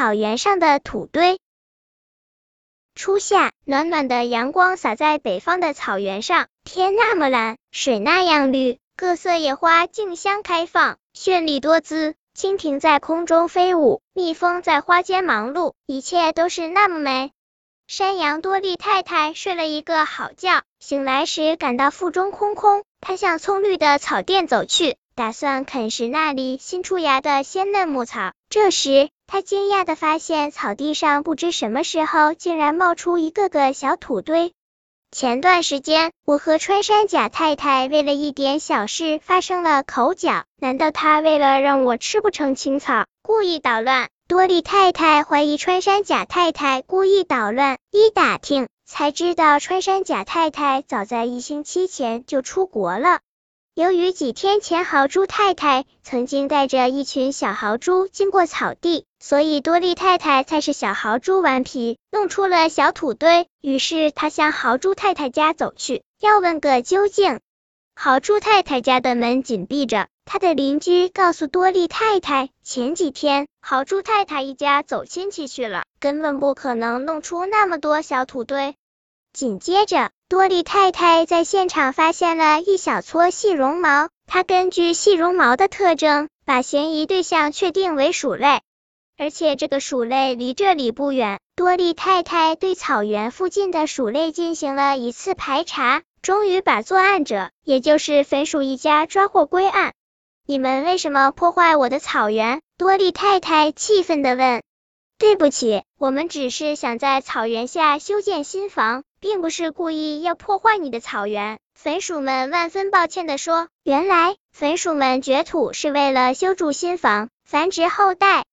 草原上的土堆。初夏，暖暖的阳光洒在北方的草原上，天那么蓝，水那样绿，各色野花竞相开放，绚丽多姿。蜻蜓在空中飞舞，蜜蜂在花间忙碌，一切都是那么美。山羊多利太太睡了一个好觉，醒来时感到腹中空空，她向葱绿的草甸走去，打算啃食那里新出芽的鲜嫩牧草。这时，他惊讶的发现草地上不知什么时候竟然冒出一个个小土堆。前段时间，我和穿山甲太太为了一点小事发生了口角，难道他为了让我吃不成青草，故意捣乱？多利太太怀疑穿山甲太太故意捣乱，一打听才知道穿山甲太太早在一星期前就出国了。由于几天前豪猪太太曾经带着一群小豪猪经过草地，所以多利太太才是小豪猪顽皮，弄出了小土堆。于是他向豪猪太太家走去，要问个究竟。豪猪太太家的门紧闭着，他的邻居告诉多利太太，前几天豪猪太太一家走亲戚去了，根本不可能弄出那么多小土堆。紧接着。多利太太在现场发现了一小撮细绒毛，她根据细绒毛的特征，把嫌疑对象确定为鼠类，而且这个鼠类离这里不远。多利太太对草原附近的鼠类进行了一次排查，终于把作案者，也就是粉鼠一家抓获归案。你们为什么破坏我的草原？多利太太气愤的问。对不起，我们只是想在草原下修建新房，并不是故意要破坏你的草原。粉鼠们万分抱歉的说。原来，粉鼠们掘土是为了修筑新房，繁殖后代。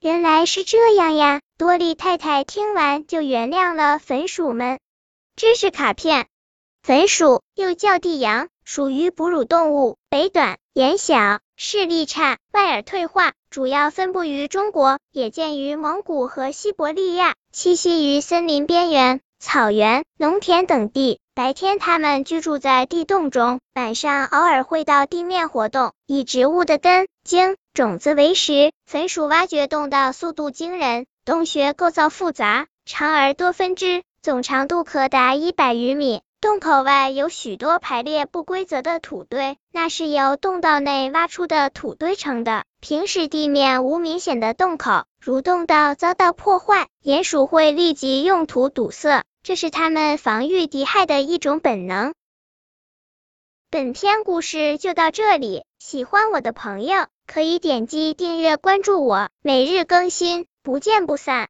原来是这样呀！多利太太听完就原谅了粉鼠们。知识卡片：粉鼠又叫地羊，属于哺乳动物，尾短，眼小，视力差，外耳退化。主要分布于中国，也见于蒙古和西伯利亚，栖息于森林边缘、草原、农田等地。白天它们居住在地洞中，晚上偶尔会到地面活动，以植物的根、茎、种子为食。粉鼠挖掘洞道速度惊人，洞穴构造复杂，长而多分支，总长度可达一百余米。洞口外有许多排列不规则的土堆，那是由洞道内挖出的土堆成的。平时地面无明显的洞口，如洞道遭到破坏，鼹鼠会立即用土堵塞，这是他们防御敌害的一种本能。本篇故事就到这里，喜欢我的朋友可以点击订阅关注我，每日更新，不见不散。